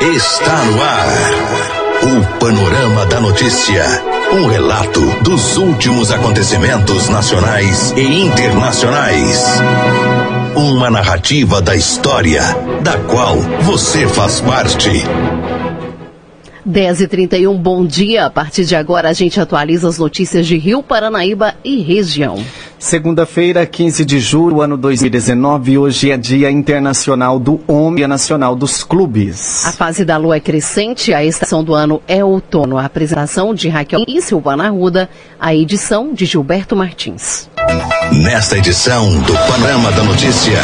Está no ar. O Panorama da Notícia. Um relato dos últimos acontecimentos nacionais e internacionais. Uma narrativa da história, da qual você faz parte. 10 e 31 bom dia. A partir de agora a gente atualiza as notícias de Rio, Paranaíba e região. Segunda-feira, 15 de julho, ano 2019, hoje é Dia Internacional do Homem e Nacional dos Clubes. A fase da lua é crescente, a estação do ano é outono. A apresentação de Raquel e Silvana Arruda, a edição de Gilberto Martins. Nesta edição do Panorama da Notícia,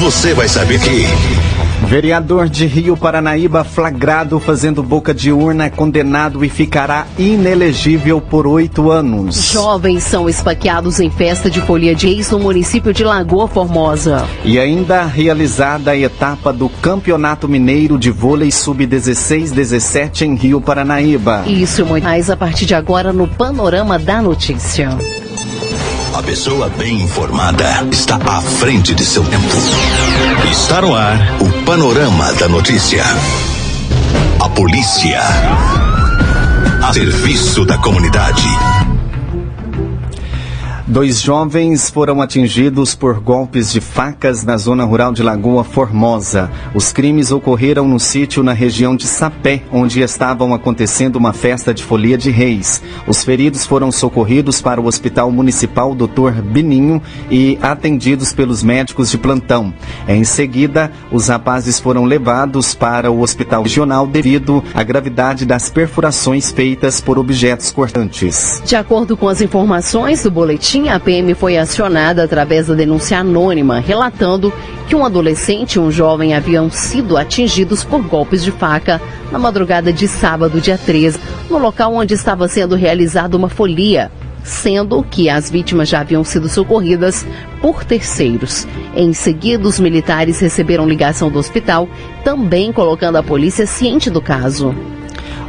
você vai saber que. Vereador de Rio Paranaíba flagrado fazendo boca de urna é condenado e ficará inelegível por oito anos. Jovens são esfaqueados em festa de folia de ex no município de Lagoa Formosa. E ainda realizada a etapa do Campeonato Mineiro de Vôlei Sub-16-17 em Rio Paranaíba. Isso e muito mais a partir de agora no Panorama da Notícia. A pessoa bem informada está à frente de seu tempo. Está no ar o Panorama da Notícia. A polícia. A serviço da comunidade. Dois jovens foram atingidos por golpes de facas na zona rural de Lagoa Formosa. Os crimes ocorreram no sítio na região de Sapé, onde estavam acontecendo uma festa de folia de reis. Os feridos foram socorridos para o Hospital Municipal Dr. Bininho e atendidos pelos médicos de plantão. Em seguida, os rapazes foram levados para o Hospital Regional devido à gravidade das perfurações feitas por objetos cortantes. De acordo com as informações do boletim, a PM foi acionada através da denúncia anônima, relatando que um adolescente e um jovem haviam sido atingidos por golpes de faca na madrugada de sábado, dia 13, no local onde estava sendo realizada uma folia, sendo que as vítimas já haviam sido socorridas por terceiros. Em seguida, os militares receberam ligação do hospital, também colocando a polícia ciente do caso.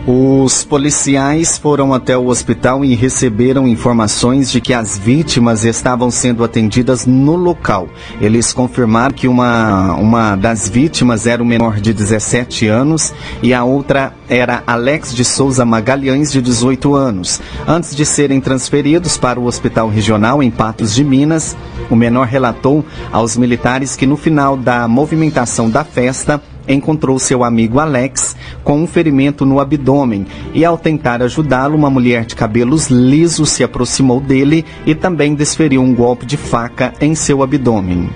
Os policiais foram até o hospital e receberam informações de que as vítimas estavam sendo atendidas no local. Eles confirmaram que uma, uma das vítimas era um menor de 17 anos e a outra era Alex de Souza Magalhães, de 18 anos. Antes de serem transferidos para o Hospital Regional em Patos de Minas, o menor relatou aos militares que no final da movimentação da festa, encontrou seu amigo Alex com um ferimento no abdômen e, ao tentar ajudá-lo, uma mulher de cabelos lisos se aproximou dele e também desferiu um golpe de faca em seu abdômen.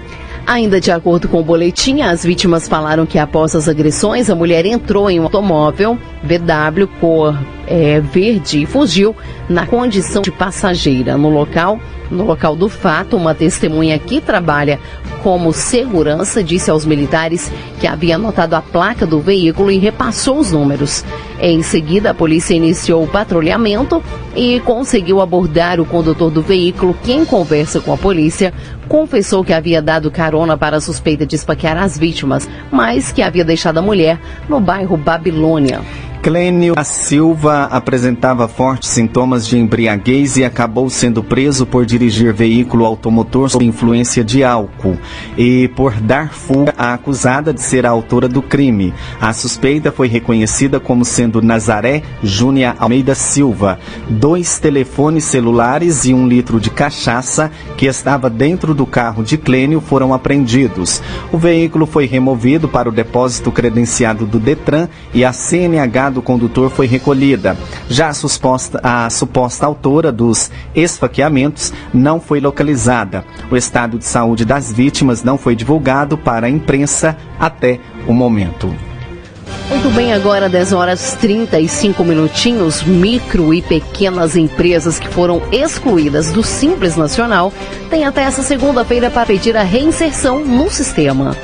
Ainda de acordo com o boletim, as vítimas falaram que após as agressões, a mulher entrou em um automóvel VW cor é, verde e fugiu na condição de passageira. No local, no local do fato, uma testemunha que trabalha como segurança disse aos militares que havia anotado a placa do veículo e repassou os números. Em seguida, a polícia iniciou o patrulhamento e conseguiu abordar o condutor do veículo, que, em conversa com a polícia, confessou que havia dado carona para a suspeita de esfaquear as vítimas, mas que havia deixado a mulher no bairro Babilônia. Clênio da Silva apresentava fortes sintomas de embriaguez e acabou sendo preso por dirigir veículo automotor sob influência de álcool e por dar fuga à acusada de ser a autora do crime. A suspeita foi reconhecida como sendo Nazaré Júnia Almeida Silva. Dois telefones celulares e um litro de cachaça que estava dentro do carro de Clênio foram apreendidos. O veículo foi removido para o depósito credenciado do Detran e a CNH do condutor foi recolhida. Já a, suposta, a suposta autora dos esfaqueamentos não foi localizada. O estado de saúde das vítimas não foi divulgado para a imprensa até o momento. Muito bem, agora 10 horas 35 minutinhos. Micro e pequenas empresas que foram excluídas do Simples Nacional têm até essa segunda-feira para pedir a reinserção no sistema.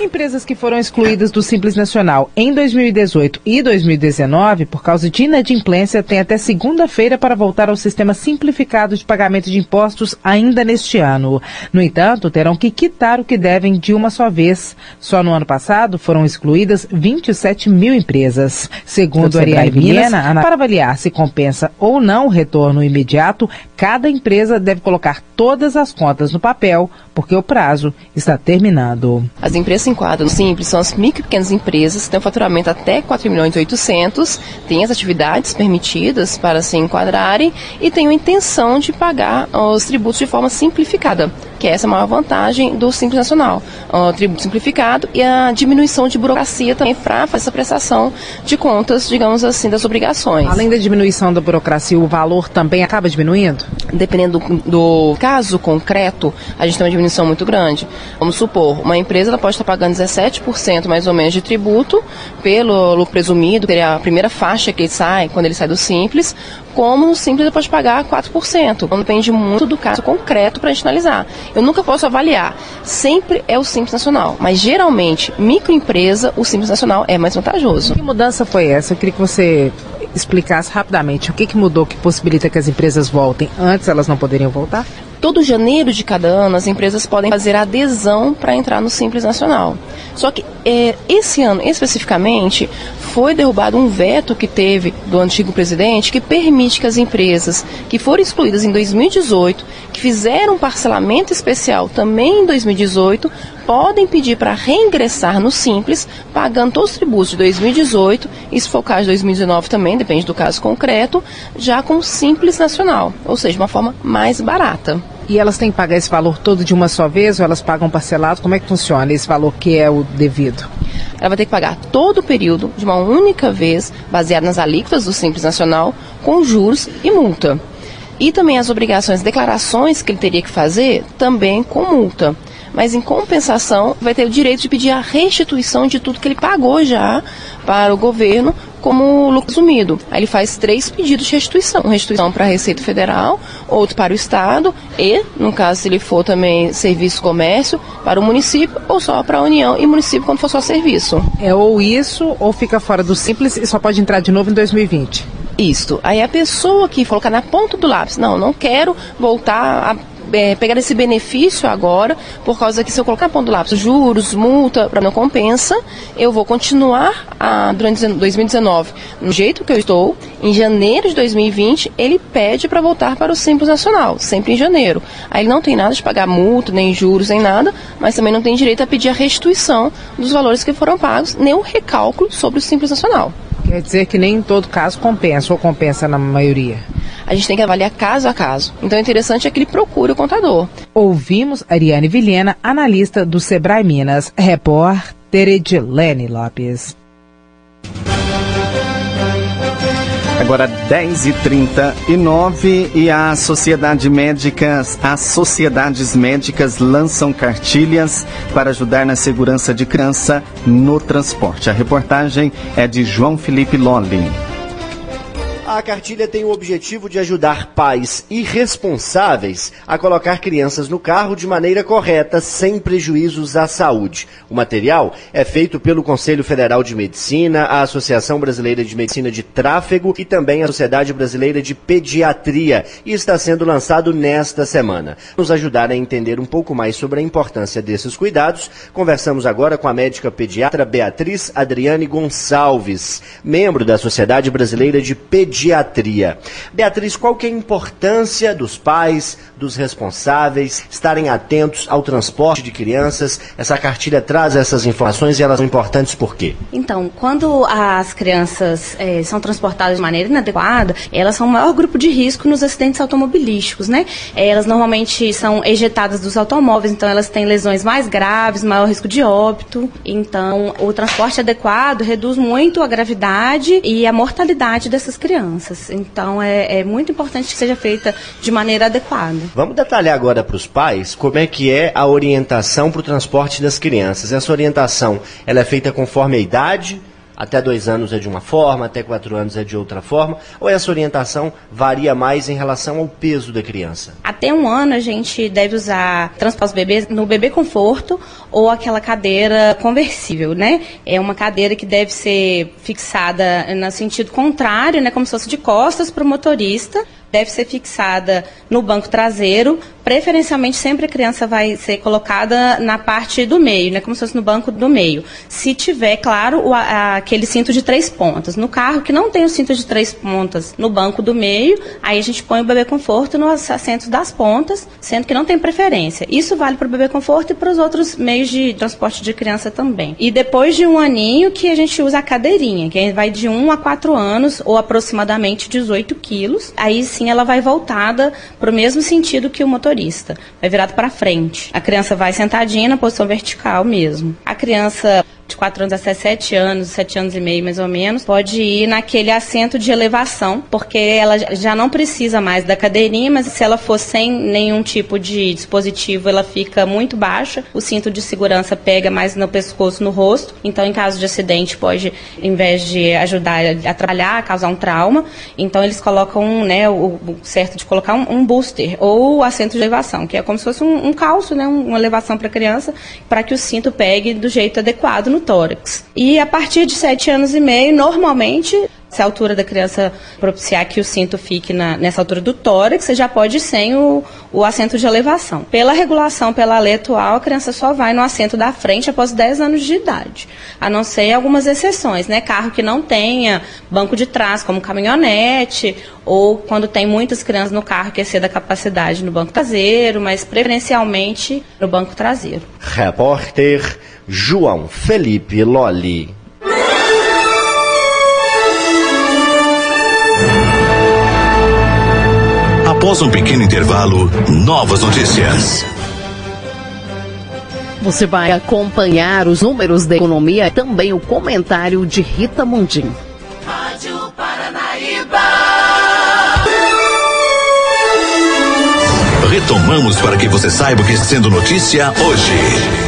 Empresas que foram excluídas do Simples Nacional em 2018 e 2019 por causa de inadimplência têm até segunda-feira para voltar ao sistema simplificado de pagamento de impostos ainda neste ano. No entanto, terão que quitar o que devem de uma só vez. Só no ano passado foram excluídas 27 mil empresas. Segundo Ariane Viena, para avaliar se compensa ou não o retorno imediato, cada empresa deve colocar todas as contas no papel, porque o prazo está terminando. As empresas enquadram no Simples são as micro e pequenas empresas que têm um faturamento até 4 milhões e 800, têm as atividades permitidas para se enquadrarem e têm a intenção de pagar os tributos de forma simplificada, que é essa a maior vantagem do Simples Nacional. O tributo simplificado e a diminuição de burocracia também para essa prestação de contas, digamos assim, das obrigações. Além da diminuição da burocracia, o valor também acaba diminuindo? Dependendo do, do caso concreto, a gente tem uma diminuição muito grande. Vamos supor, uma empresa ela pode estar pagando 17% mais ou menos de tributo pelo lucro presumido, que é a primeira faixa que ele sai, quando ele sai do Simples, como no Simples ele pode pagar 4%. Então depende muito do caso concreto para a gente analisar. Eu nunca posso avaliar. Sempre é o Simples Nacional, mas geralmente, microempresa, o Simples Nacional é mais vantajoso. Que mudança foi essa? Eu queria que você explicasse rapidamente o que, que mudou que possibilita que as empresas voltem. Antes elas não poderiam voltar? Todo janeiro de cada ano, as empresas podem fazer adesão para entrar no Simples Nacional. Só que é, esse ano, especificamente, foi derrubado um veto que teve do antigo presidente que permite que as empresas que foram excluídas em 2018, que fizeram um parcelamento especial também em 2018, podem pedir para reingressar no Simples, pagando todos os tributos de 2018, e se for o caso de 2019 também, depende do caso concreto, já com Simples Nacional, ou seja, uma forma mais barata. E elas têm que pagar esse valor todo de uma só vez ou elas pagam parcelado? Como é que funciona esse valor que é o devido? Ela vai ter que pagar todo o período de uma única vez, baseado nas alíquotas do Simples Nacional, com juros e multa. E também as obrigações, declarações que ele teria que fazer, também com multa mas em compensação vai ter o direito de pedir a restituição de tudo que ele pagou já para o governo como lucro assumido. Aí ele faz três pedidos de restituição. Restituição para a Receita Federal, outro para o Estado e, no caso, se ele for também serviço comércio, para o município ou só para a União e município quando for só serviço. É ou isso ou fica fora do Simples e só pode entrar de novo em 2020. Isto. Aí a pessoa que colocar na ponta do lápis, não, não quero voltar a é, pegar esse benefício agora, por causa que se eu colocar ponto lápis juros, multa, para não compensa, eu vou continuar a, durante 2019 no jeito que eu estou. Em janeiro de 2020, ele pede para voltar para o Simples Nacional, sempre em janeiro. Aí ele não tem nada de pagar multa, nem juros, nem nada, mas também não tem direito a pedir a restituição dos valores que foram pagos, nem o recálculo sobre o Simples Nacional. Quer dizer que nem em todo caso compensa, ou compensa na maioria? a gente tem que avaliar caso a caso. Então é interessante é que ele procure o contador. Ouvimos Ariane Vilhena, analista do Sebrae Minas, repórter Edilene Lopes. Agora 10h39 e a Sociedade Médicas, as sociedades médicas lançam cartilhas para ajudar na segurança de criança no transporte. A reportagem é de João Felipe Lolli. A cartilha tem o objetivo de ajudar pais irresponsáveis a colocar crianças no carro de maneira correta, sem prejuízos à saúde. O material é feito pelo Conselho Federal de Medicina, a Associação Brasileira de Medicina de Tráfego e também a Sociedade Brasileira de Pediatria e está sendo lançado nesta semana. Nos ajudar a entender um pouco mais sobre a importância desses cuidados, conversamos agora com a médica pediatra Beatriz Adriane Gonçalves, membro da Sociedade Brasileira de Pediatria pediatria. Beatriz, qual que é a importância dos pais, dos responsáveis estarem atentos ao transporte de crianças? Essa cartilha traz essas informações e elas são importantes por quê? Então, quando as crianças é, são transportadas de maneira inadequada, elas são o maior grupo de risco nos acidentes automobilísticos, né? É, elas normalmente são ejetadas dos automóveis, então elas têm lesões mais graves, maior risco de óbito. Então, o transporte adequado reduz muito a gravidade e a mortalidade dessas crianças crianças. Então é, é muito importante que seja feita de maneira adequada. Vamos detalhar agora para os pais como é que é a orientação para o transporte das crianças. Essa orientação ela é feita conforme a idade, até dois anos é de uma forma, até quatro anos é de outra forma? Ou essa orientação varia mais em relação ao peso da criança? Até um ano a gente deve usar transporte bebê no bebê conforto ou aquela cadeira conversível, né? É uma cadeira que deve ser fixada no sentido contrário, né? Como se fosse de costas para o motorista deve ser fixada no banco traseiro preferencialmente sempre a criança vai ser colocada na parte do meio, né, como se fosse no banco do meio. Se tiver, claro, o, a, aquele cinto de três pontas. No carro que não tem o cinto de três pontas no banco do meio, aí a gente põe o bebê conforto nos assentos das pontas, sendo que não tem preferência. Isso vale para o bebê conforto e para os outros meios de transporte de criança também. E depois de um aninho que a gente usa a cadeirinha, que vai de 1 a 4 anos ou aproximadamente 18 quilos. Aí sim ela vai voltada para o mesmo sentido que o motorista, vai virado para frente. A criança vai sentadinha na posição vertical mesmo. A criança de 4 anos até 7 anos, 7 anos e meio mais ou menos, pode ir naquele assento de elevação, porque ela já não precisa mais da cadeirinha, mas se ela for sem nenhum tipo de dispositivo, ela fica muito baixa, o cinto de segurança pega mais no pescoço, no rosto, então em caso de acidente pode, em vez de ajudar a atrapalhar, causar um trauma, então eles colocam, né, o, certo de colocar um, um, booster, ou assento de elevação, que é como se fosse um, um calço, né, uma elevação para a criança, para que o cinto pegue do jeito adequado no no tórax. E a partir de 7 anos e meio, normalmente, se a altura da criança propiciar que o cinto fique na, nessa altura do tórax, você já pode ir sem o, o assento de elevação. Pela regulação, pela lei atual, a criança só vai no assento da frente após 10 anos de idade. A não ser algumas exceções, né? Carro que não tenha banco de trás, como caminhonete, ou quando tem muitas crianças no carro que exceda a capacidade no banco traseiro, mas preferencialmente no banco traseiro. Repórter João Felipe Loli. Após um pequeno intervalo, novas notícias. Você vai acompanhar os números da economia e também o comentário de Rita Mundim. Rádio Paranaíba. Retomamos para que você saiba o que está sendo notícia hoje.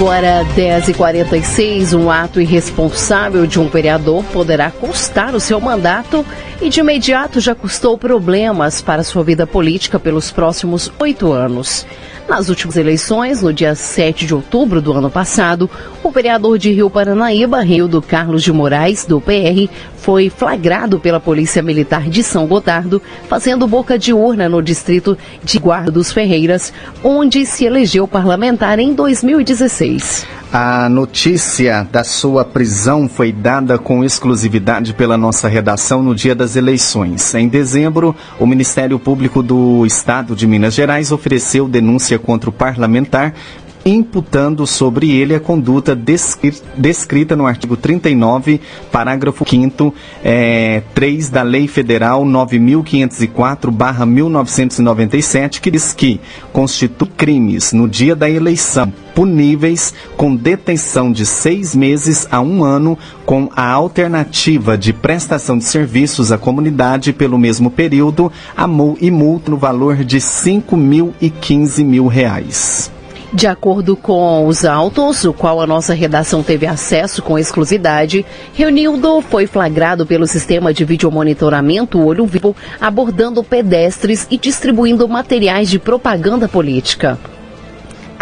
Agora, 10h46, um ato irresponsável de um vereador poderá custar o seu mandato e de imediato já custou problemas para sua vida política pelos próximos oito anos. Nas últimas eleições, no dia 7 de outubro do ano passado, o vereador de Rio Paranaíba, Rildo Carlos de Moraes, do PR, foi flagrado pela Polícia Militar de São Gotardo, fazendo boca de urna no distrito de Guarda dos Ferreiras, onde se elegeu parlamentar em 2016. A notícia da sua prisão foi dada com exclusividade pela nossa redação no dia das eleições. Em dezembro, o Ministério Público do Estado de Minas Gerais ofereceu denúncia contra o parlamentar imputando sobre ele a conduta descrita no artigo 39, parágrafo 5 é, 3 da Lei Federal 9.504-1997, que diz que constitui crimes no dia da eleição puníveis com detenção de seis meses a um ano, com a alternativa de prestação de serviços à comunidade pelo mesmo período e multa no valor de cinco mil e quinze mil reais. De acordo com os autos, o qual a nossa redação teve acesso com exclusividade, Reunildo foi flagrado pelo sistema de videomonitoramento Olho Vivo, abordando pedestres e distribuindo materiais de propaganda política.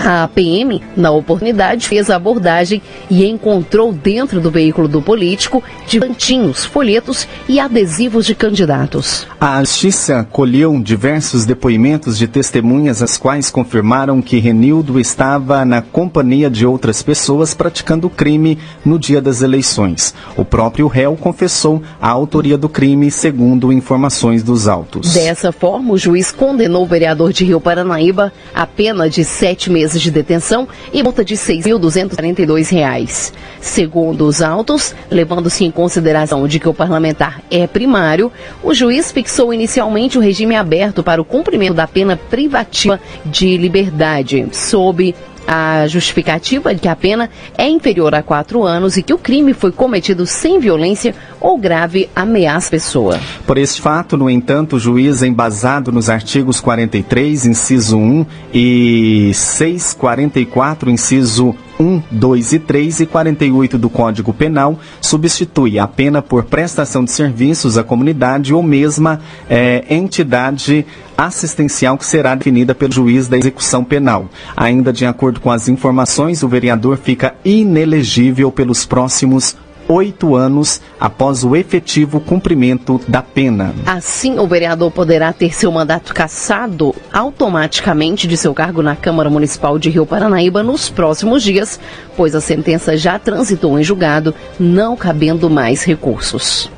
A PM, na oportunidade, fez a abordagem e encontrou dentro do veículo do político divantinhos, folhetos e adesivos de candidatos. A Justiça colheu diversos depoimentos de testemunhas, as quais confirmaram que Renildo estava na companhia de outras pessoas praticando crime no dia das eleições. O próprio réu confessou a autoria do crime, segundo informações dos autos. Dessa forma, o juiz condenou o vereador de Rio Paranaíba a pena de sete meses meses de detenção e multa de R$ 6.242. Segundo os autos, levando-se em consideração de que o parlamentar é primário, o juiz fixou inicialmente o regime aberto para o cumprimento da pena privativa de liberdade, sob a justificativa de que a pena é inferior a quatro anos e que o crime foi cometido sem violência ou grave ameaça à pessoa. Por este fato, no entanto, o juiz, embasado nos artigos 43, inciso 1 e 644, inciso 1, 2 e 3 e 48 do Código Penal substitui a pena por prestação de serviços à comunidade ou mesma é, entidade assistencial que será definida pelo juiz da execução penal. Ainda de acordo com as informações, o vereador fica inelegível pelos próximos oito anos após o efetivo cumprimento da pena. Assim, o vereador poderá ter seu mandato cassado automaticamente de seu cargo na Câmara Municipal de Rio Paranaíba nos próximos dias, pois a sentença já transitou em julgado, não cabendo mais recursos.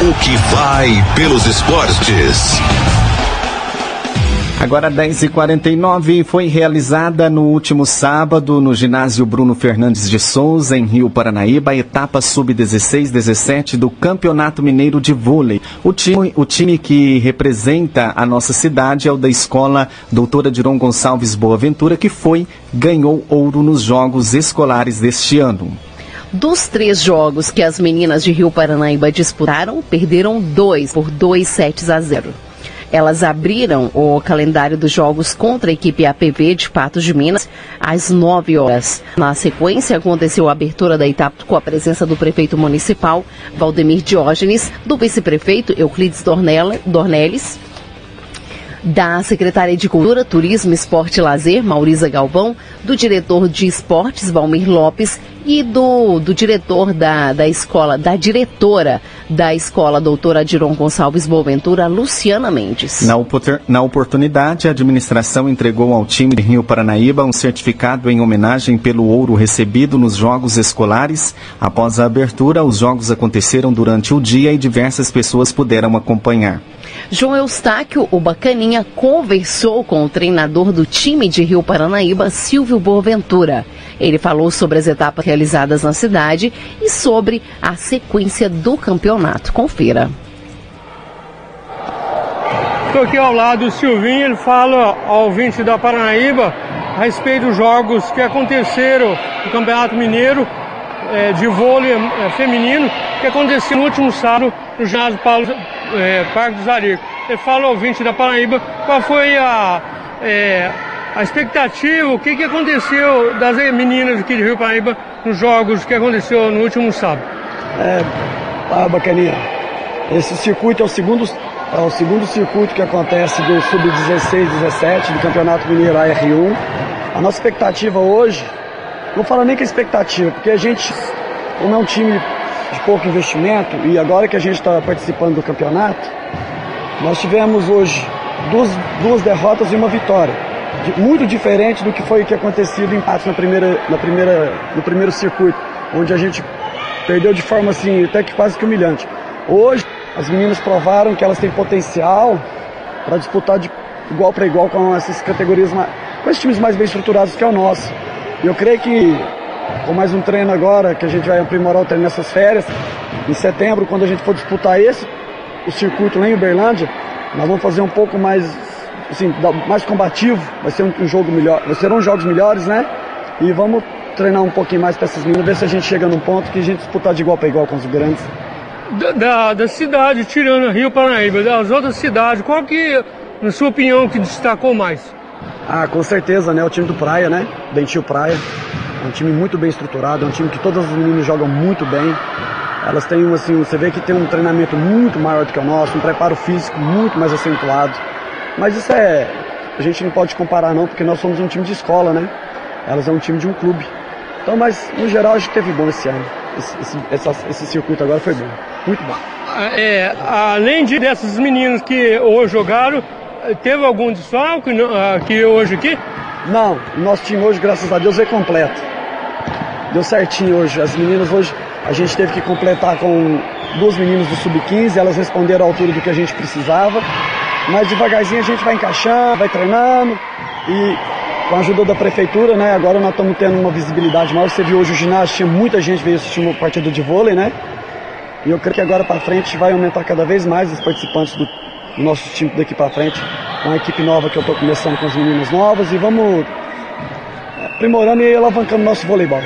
O que vai pelos esportes. Agora 10h49 foi realizada no último sábado no ginásio Bruno Fernandes de Souza, em Rio Paranaíba, a etapa sub-16-17 do Campeonato Mineiro de Vôlei. O time, o time que representa a nossa cidade é o da escola Doutora Diron Gonçalves Boaventura, que foi, ganhou ouro nos Jogos Escolares deste ano. Dos três jogos que as meninas de Rio Paranaíba disputaram, perderam dois por dois sets a zero. Elas abriram o calendário dos jogos contra a equipe APV de Patos de Minas às 9 horas. Na sequência, aconteceu a abertura da etapa com a presença do prefeito municipal, Valdemir Diógenes, do vice-prefeito Euclides Dornelles, da secretária de Cultura, Turismo, Esporte e Lazer, Maurisa Galvão, do diretor de Esportes, Valmir Lopes, e do, do diretor da, da escola, da diretora da escola, doutora Adiron Gonçalves Boaventura, Luciana Mendes. Na, na oportunidade, a administração entregou ao time de Rio Paranaíba um certificado em homenagem pelo ouro recebido nos Jogos Escolares. Após a abertura, os jogos aconteceram durante o dia e diversas pessoas puderam acompanhar. João Eustáquio, o Bacaninha, conversou com o treinador do time de Rio Paranaíba, Silvio Boaventura. Ele falou sobre as etapas realizadas na cidade e sobre a sequência do campeonato. Confira. Estou aqui ao lado do Silvinho, ele fala ao ouvinte da Paranaíba a respeito dos jogos que aconteceram no Campeonato Mineiro é, de vôlei é, feminino, que aconteceu no último sábado no ginásio Paulo é, Parque dos Aricos. Ele fala ao ouvinte da Paraíba qual foi a, é, a expectativa, o que, que aconteceu das meninas aqui de Rio Paraíba nos jogos que aconteceu no último sábado. É, ah, bacaninha. Esse circuito é o segundo, é o segundo circuito que acontece do Sub-16, 17 do Campeonato Mineiro AR1. A nossa expectativa hoje, não fala nem que é expectativa, porque a gente, como é um time de pouco investimento e agora que a gente está participando do campeonato, nós tivemos hoje duas, duas derrotas e uma vitória. Muito diferente do que foi que acontecido em empate na primeira, na primeira, no primeiro circuito, onde a gente perdeu de forma assim, até que quase que humilhante. Hoje, as meninas provaram que elas têm potencial para disputar de igual para igual com essas categorias, com esses times mais bem estruturados que é o nosso. Eu creio que com mais um treino agora, que a gente vai aprimorar o treino nessas férias. Em setembro, quando a gente for disputar esse, o circuito lá em Uberlândia, nós vamos fazer um pouco mais, assim, mais combativo. Vai ser um, jogo melhor, vai ser uns jogos melhores, né? E vamos treinar um pouquinho mais para essas meninas, ver se a gente chega num ponto que a gente disputar de igual para igual com os grandes. Da, da, da, cidade, tirando Rio Paraíba, das outras cidades, qual que, na sua opinião, que destacou mais? Ah, com certeza, né? O time do Praia, né? Dentil Praia. É um time muito bem estruturado, é um time que todas as meninas jogam muito bem. Elas têm, assim, você vê que tem um treinamento muito maior do que o nosso, um preparo físico muito mais acentuado. Mas isso é. A gente não pode comparar não, porque nós somos um time de escola, né? Elas é um time de um clube. Então, mas no geral a gente teve bom esse ano. Esse, esse, essa, esse circuito agora foi bom. Muito bom. É, além de dessas meninas que hoje jogaram, teve algum desfalque aqui hoje aqui? Não, o nosso time hoje, graças a Deus, é completo. Deu certinho hoje. As meninas hoje, a gente teve que completar com duas meninas do Sub-15, elas responderam à altura do que a gente precisava. Mas devagarzinho a gente vai encaixando, vai treinando e com a ajuda da prefeitura, né? Agora nós estamos tendo uma visibilidade maior. Você viu hoje o ginásio, tinha muita gente veio assistir uma partida de vôlei, né? E eu creio que agora para frente vai aumentar cada vez mais os participantes do, nosso time daqui para frente. Uma equipe nova que eu estou começando com as meninas novas e vamos aprimorando e alavancando nosso voleibol.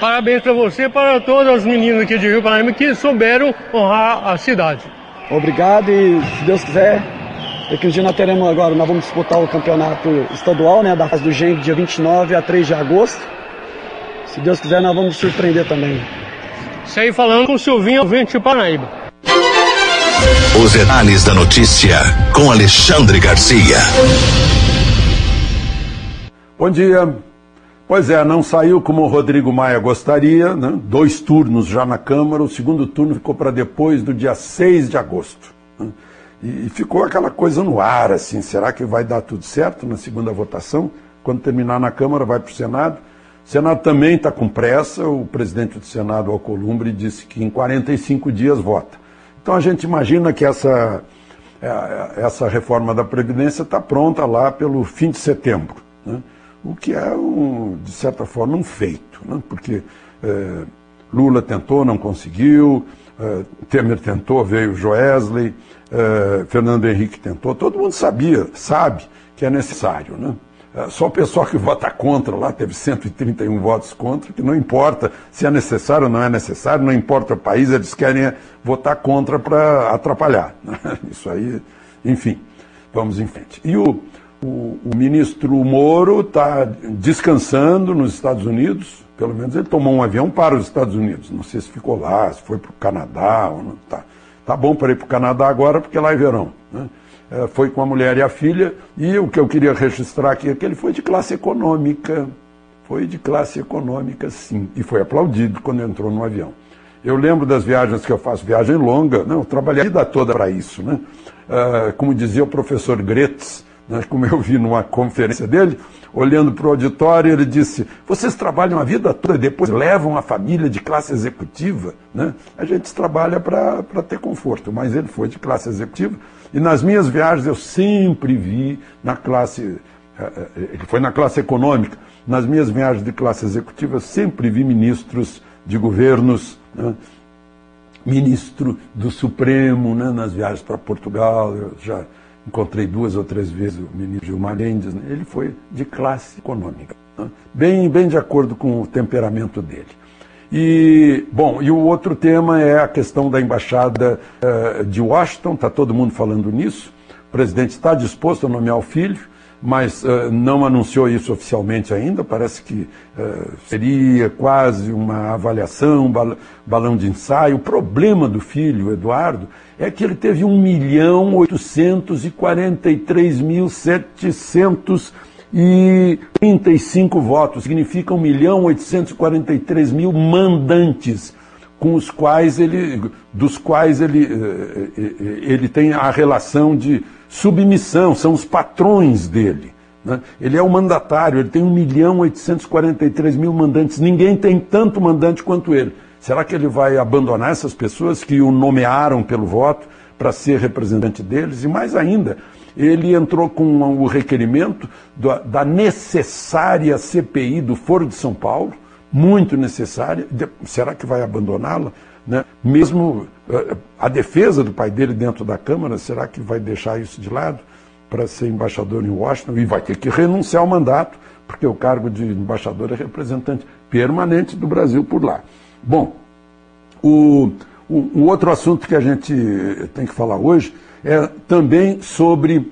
Parabéns para você e para todas as meninas aqui de Rio Paraíba que souberam honrar a cidade. Obrigado e se Deus quiser, daqui um dia nós teremos agora, nós vamos disputar o campeonato estadual, né, da fase do GENG, dia 29 a 3 de agosto. Se Deus quiser, nós vamos surpreender também. Isso aí falando com o Silvinho, ouvinte de Paraíba. Os detalhes da notícia com Alexandre Garcia. Bom dia. Pois é, não saiu como o Rodrigo Maia gostaria, né? dois turnos já na Câmara, o segundo turno ficou para depois do dia 6 de agosto. Né? E ficou aquela coisa no ar, assim, será que vai dar tudo certo na segunda votação? Quando terminar na Câmara, vai para o Senado. O Senado também está com pressa, o presidente do Senado, Alcolumbre, disse que em 45 dias vota. Então a gente imagina que essa, é, essa reforma da Previdência está pronta lá pelo fim de setembro. Né? o que é, um, de certa forma, um feito, né? porque é, Lula tentou, não conseguiu, é, Temer tentou, veio Joesley, é, Fernando Henrique tentou, todo mundo sabia, sabe que é necessário. Né? É, só o pessoal que vota contra lá teve 131 votos contra, que não importa se é necessário ou não é necessário, não importa o país, eles querem votar contra para atrapalhar. Né? Isso aí, enfim, vamos em frente. E o, o, o ministro Moro está descansando nos Estados Unidos, pelo menos ele tomou um avião para os Estados Unidos. Não sei se ficou lá, se foi para o Canadá. Ou não, tá. Tá bom para ir para o Canadá agora, porque lá é verão. Né? É, foi com a mulher e a filha, e o que eu queria registrar aqui é que ele foi de classe econômica. Foi de classe econômica, sim. E foi aplaudido quando entrou no avião. Eu lembro das viagens que eu faço, viagem longa, não, eu trabalhei a vida toda para isso. Né? Uh, como dizia o professor Gretz, né, como eu vi numa conferência dele, olhando para o auditório, ele disse: Vocês trabalham a vida toda e depois levam a família de classe executiva? Né? A gente trabalha para ter conforto, mas ele foi de classe executiva. E nas minhas viagens eu sempre vi na classe. Eh, eh, ele foi na classe econômica. Nas minhas viagens de classe executiva, eu sempre vi ministros de governos. Né? ministro do Supremo, né, nas viagens para Portugal, eu já encontrei duas ou três vezes o ministro Gilmar Mendes, né? ele foi de classe econômica, né? bem, bem de acordo com o temperamento dele. E, bom, e o outro tema é a questão da embaixada uh, de Washington, está todo mundo falando nisso. O presidente está disposto a nomear o filho, mas uh, não anunciou isso oficialmente ainda. Parece que uh, seria quase uma avaliação, bal balão de ensaio. O problema do filho, Eduardo, é que ele teve 1 milhão 843 mil 735 votos. Significa 1 milhão 843 mil mandantes com os quais ele, dos quais ele, eh, ele tem a relação de submissão, são os patrões dele. Né? Ele é o mandatário, ele tem 1 milhão 843 mil mandantes. Ninguém tem tanto mandante quanto ele. Será que ele vai abandonar essas pessoas que o nomearam pelo voto para ser representante deles? E mais ainda, ele entrou com o requerimento da necessária CPI do Foro de São Paulo, muito necessária. Será que vai abandoná-la? Né? Mesmo uh, a defesa do pai dele dentro da Câmara, será que vai deixar isso de lado para ser embaixador em Washington? E vai ter que renunciar ao mandato, porque o cargo de embaixador é representante permanente do Brasil por lá. Bom, o, o, o outro assunto que a gente tem que falar hoje é também sobre uh,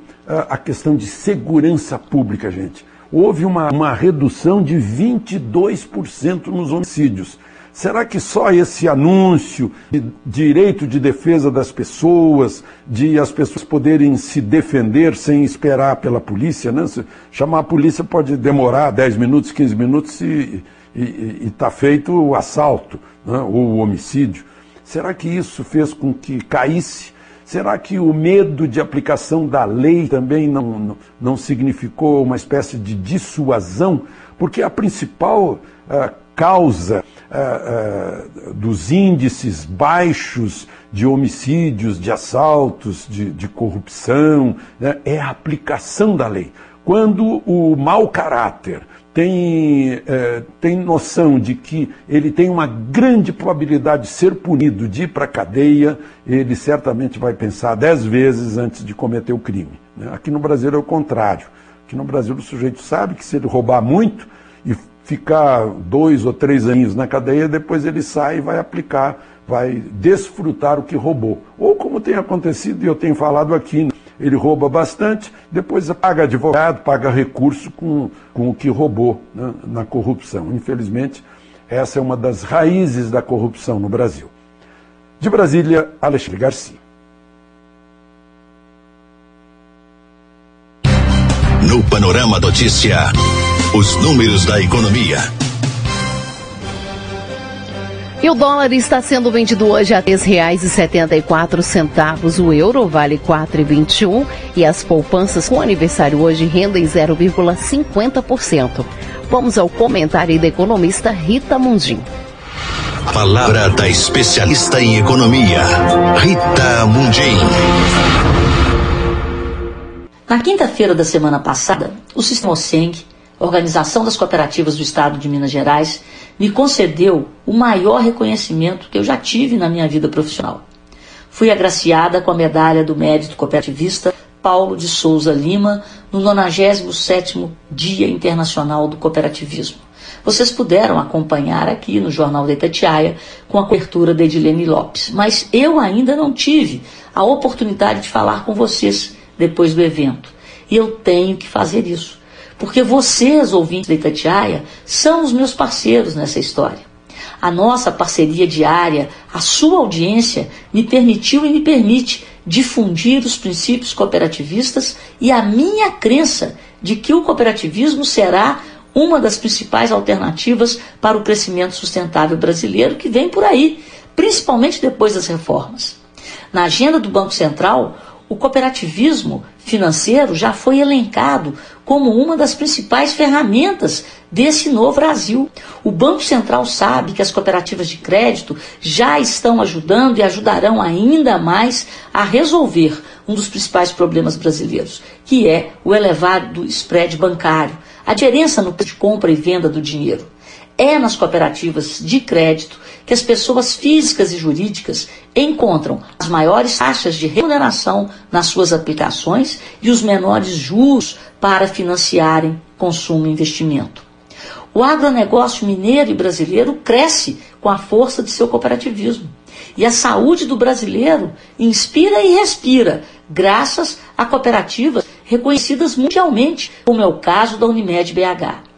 a questão de segurança pública, gente. Houve uma, uma redução de 22% nos homicídios. Será que só esse anúncio de direito de defesa das pessoas, de as pessoas poderem se defender sem esperar pela polícia, né? chamar a polícia pode demorar 10 minutos, 15 minutos e está feito o assalto né? ou o homicídio. Será que isso fez com que caísse? Será que o medo de aplicação da lei também não, não, significou uma espécie de dissuasão? Porque a principal uh, causa uh, uh, dos índices baixos de homicídios, de assaltos, de, de corrupção, né, é a aplicação da lei. Quando o mau caráter tem, é, tem noção de que ele tem uma grande probabilidade de ser punido, de ir para a cadeia, ele certamente vai pensar dez vezes antes de cometer o crime. Né? Aqui no Brasil é o contrário. Aqui no Brasil o sujeito sabe que se ele roubar muito e ficar dois ou três anos na cadeia, depois ele sai e vai aplicar, vai desfrutar o que roubou. Ou como tem acontecido, e eu tenho falado aqui? Ele rouba bastante, depois paga advogado, paga recurso com, com o que roubou né? na corrupção. Infelizmente, essa é uma das raízes da corrupção no Brasil. De Brasília, Alexandre Garcia. No Panorama Notícia. Os números da economia. E o dólar está sendo vendido hoje a R$ 3,74. O euro vale R$ 4,21 e as poupanças com aniversário hoje rendem 0,50%. Vamos ao comentário da economista Rita Mundim. Palavra da especialista em economia, Rita Mundim. Na quinta-feira da semana passada, o Sistema OSENG, Organização das Cooperativas do Estado de Minas Gerais, me concedeu o maior reconhecimento que eu já tive na minha vida profissional. Fui agraciada com a medalha do mérito cooperativista Paulo de Souza Lima no 97º Dia Internacional do Cooperativismo. Vocês puderam acompanhar aqui no Jornal da Itatiaia com a cobertura da Edilene Lopes, mas eu ainda não tive a oportunidade de falar com vocês depois do evento. E eu tenho que fazer isso porque vocês, ouvintes da Itatiaia, são os meus parceiros nessa história. A nossa parceria diária, a sua audiência, me permitiu e me permite difundir os princípios cooperativistas e a minha crença de que o cooperativismo será uma das principais alternativas para o crescimento sustentável brasileiro que vem por aí, principalmente depois das reformas. Na agenda do Banco Central, o cooperativismo financeiro já foi elencado como uma das principais ferramentas desse novo Brasil. O Banco Central sabe que as cooperativas de crédito já estão ajudando e ajudarão ainda mais a resolver um dos principais problemas brasileiros, que é o elevado spread bancário, a diferença no preço de compra e venda do dinheiro. É nas cooperativas de crédito que as pessoas físicas e jurídicas encontram as maiores taxas de remuneração nas suas aplicações e os menores juros para financiarem consumo e investimento. O agronegócio mineiro e brasileiro cresce com a força de seu cooperativismo. E a saúde do brasileiro inspira e respira, graças a cooperativas reconhecidas mundialmente, como é o caso da Unimed BH.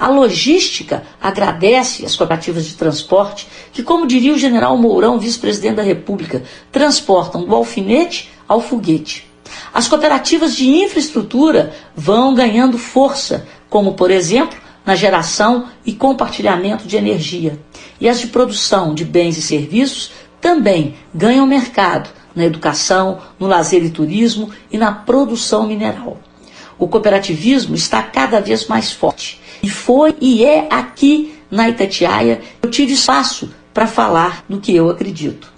A logística agradece as cooperativas de transporte, que, como diria o general Mourão, vice-presidente da República, transportam do alfinete ao foguete. As cooperativas de infraestrutura vão ganhando força, como, por exemplo, na geração e compartilhamento de energia. E as de produção de bens e serviços também ganham mercado na educação, no lazer e turismo e na produção mineral. O cooperativismo está cada vez mais forte e foi e é aqui na Itatiaia eu tive espaço para falar do que eu acredito.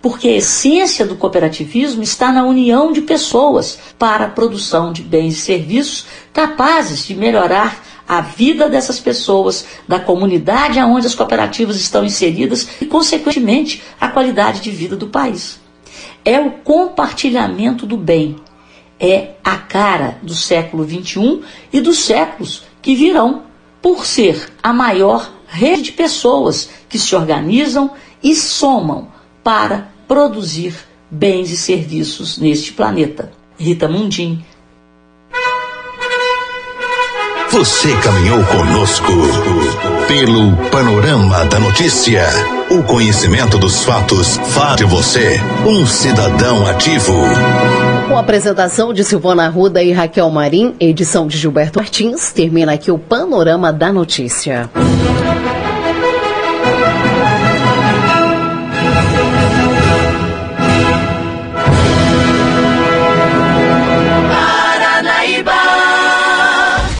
Porque a essência do cooperativismo está na união de pessoas para a produção de bens e serviços capazes de melhorar a vida dessas pessoas, da comunidade aonde as cooperativas estão inseridas e, consequentemente, a qualidade de vida do país. É o compartilhamento do bem, é a cara do século XXI e dos séculos que virão, por ser a maior rede de pessoas que se organizam e somam para produzir bens e serviços neste planeta. Rita Mundim. Você caminhou conosco pelo panorama da notícia. O conhecimento dos fatos faz de você um cidadão ativo. Com a apresentação de Silvana Arruda e Raquel Marim, edição de Gilberto Martins, termina aqui o Panorama da Notícia.